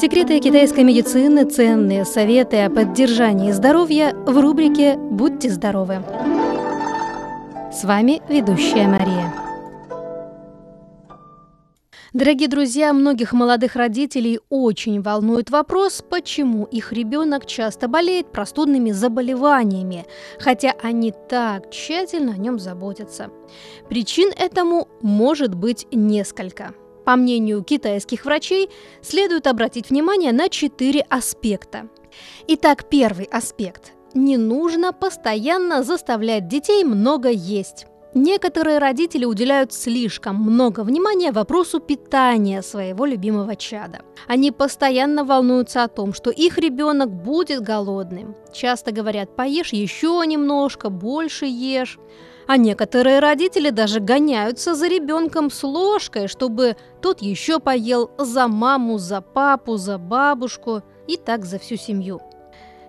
Секреты китайской медицины, ценные советы о поддержании здоровья в рубрике «Будьте здоровы». С вами ведущая Мария. Дорогие друзья, многих молодых родителей очень волнует вопрос, почему их ребенок часто болеет простудными заболеваниями, хотя они так тщательно о нем заботятся. Причин этому может быть несколько – по мнению китайских врачей, следует обратить внимание на четыре аспекта. Итак, первый аспект. Не нужно постоянно заставлять детей много есть. Некоторые родители уделяют слишком много внимания вопросу питания своего любимого чада. Они постоянно волнуются о том, что их ребенок будет голодным. Часто говорят «поешь еще немножко, больше ешь». А некоторые родители даже гоняются за ребенком с ложкой, чтобы тот еще поел за маму, за папу, за бабушку и так за всю семью.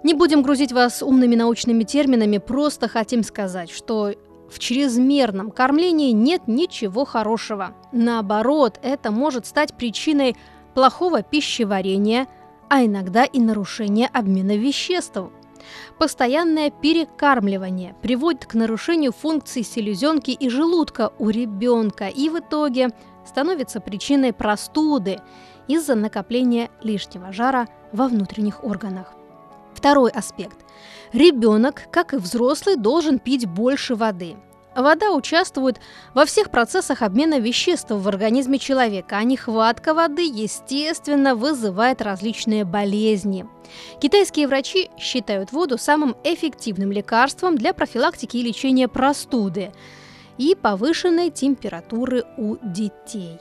Не будем грузить вас умными научными терминами, просто хотим сказать, что в чрезмерном кормлении нет ничего хорошего. Наоборот, это может стать причиной плохого пищеварения, а иногда и нарушения обмена веществ – Постоянное перекармливание приводит к нарушению функций селезенки и желудка у ребенка и в итоге становится причиной простуды из-за накопления лишнего жара во внутренних органах. Второй аспект. Ребенок, как и взрослый, должен пить больше воды – Вода участвует во всех процессах обмена веществ в организме человека, а нехватка воды, естественно, вызывает различные болезни. Китайские врачи считают воду самым эффективным лекарством для профилактики и лечения простуды и повышенной температуры у детей.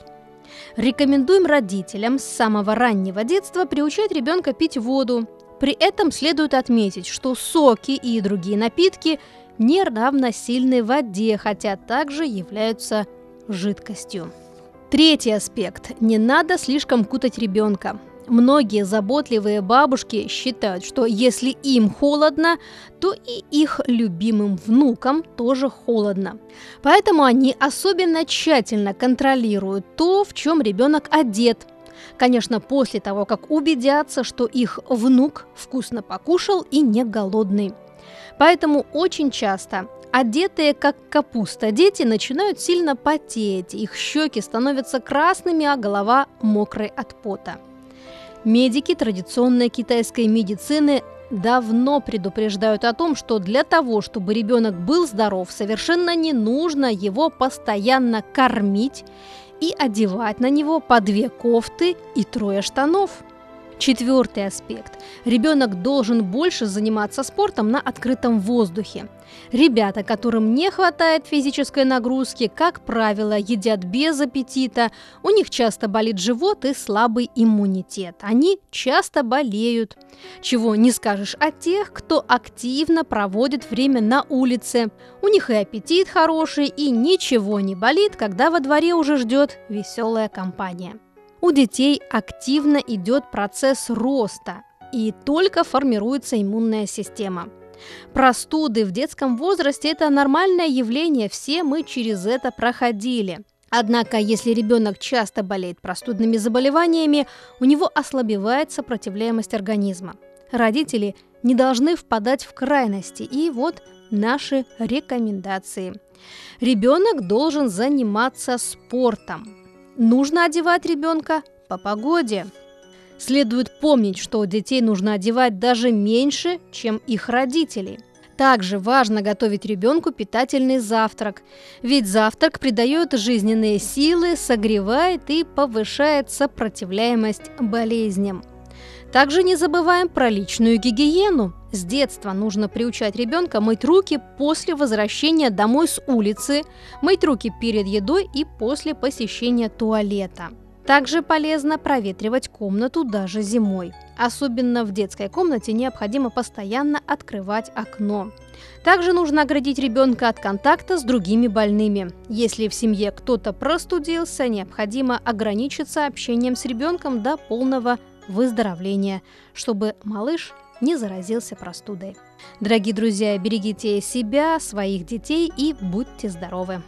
Рекомендуем родителям с самого раннего детства приучать ребенка пить воду. При этом следует отметить, что соки и другие напитки не равносильны воде, хотя также являются жидкостью. Третий аспект. Не надо слишком кутать ребенка. Многие заботливые бабушки считают, что если им холодно, то и их любимым внукам тоже холодно. Поэтому они особенно тщательно контролируют то, в чем ребенок одет. Конечно, после того, как убедятся, что их внук вкусно покушал и не голодный. Поэтому очень часто Одетые как капуста дети начинают сильно потеть, их щеки становятся красными, а голова мокрой от пота. Медики традиционной китайской медицины давно предупреждают о том, что для того, чтобы ребенок был здоров, совершенно не нужно его постоянно кормить и одевать на него по две кофты и трое штанов – Четвертый аспект. Ребенок должен больше заниматься спортом на открытом воздухе. Ребята, которым не хватает физической нагрузки, как правило, едят без аппетита, у них часто болит живот и слабый иммунитет. Они часто болеют. Чего не скажешь о тех, кто активно проводит время на улице. У них и аппетит хороший, и ничего не болит, когда во дворе уже ждет веселая компания. У детей активно идет процесс роста, и только формируется иммунная система. Простуды в детском возрасте – это нормальное явление, все мы через это проходили. Однако, если ребенок часто болеет простудными заболеваниями, у него ослабевает сопротивляемость организма. Родители не должны впадать в крайности, и вот наши рекомендации. Ребенок должен заниматься спортом, Нужно одевать ребенка по погоде. Следует помнить, что детей нужно одевать даже меньше, чем их родителей. Также важно готовить ребенку питательный завтрак, ведь завтрак придает жизненные силы, согревает и повышает сопротивляемость болезням. Также не забываем про личную гигиену. С детства нужно приучать ребенка мыть руки после возвращения домой с улицы, мыть руки перед едой и после посещения туалета. Также полезно проветривать комнату даже зимой. Особенно в детской комнате необходимо постоянно открывать окно. Также нужно оградить ребенка от контакта с другими больными. Если в семье кто-то простудился, необходимо ограничиться общением с ребенком до полного выздоровления, чтобы малыш не заразился простудой. Дорогие друзья, берегите себя, своих детей и будьте здоровы!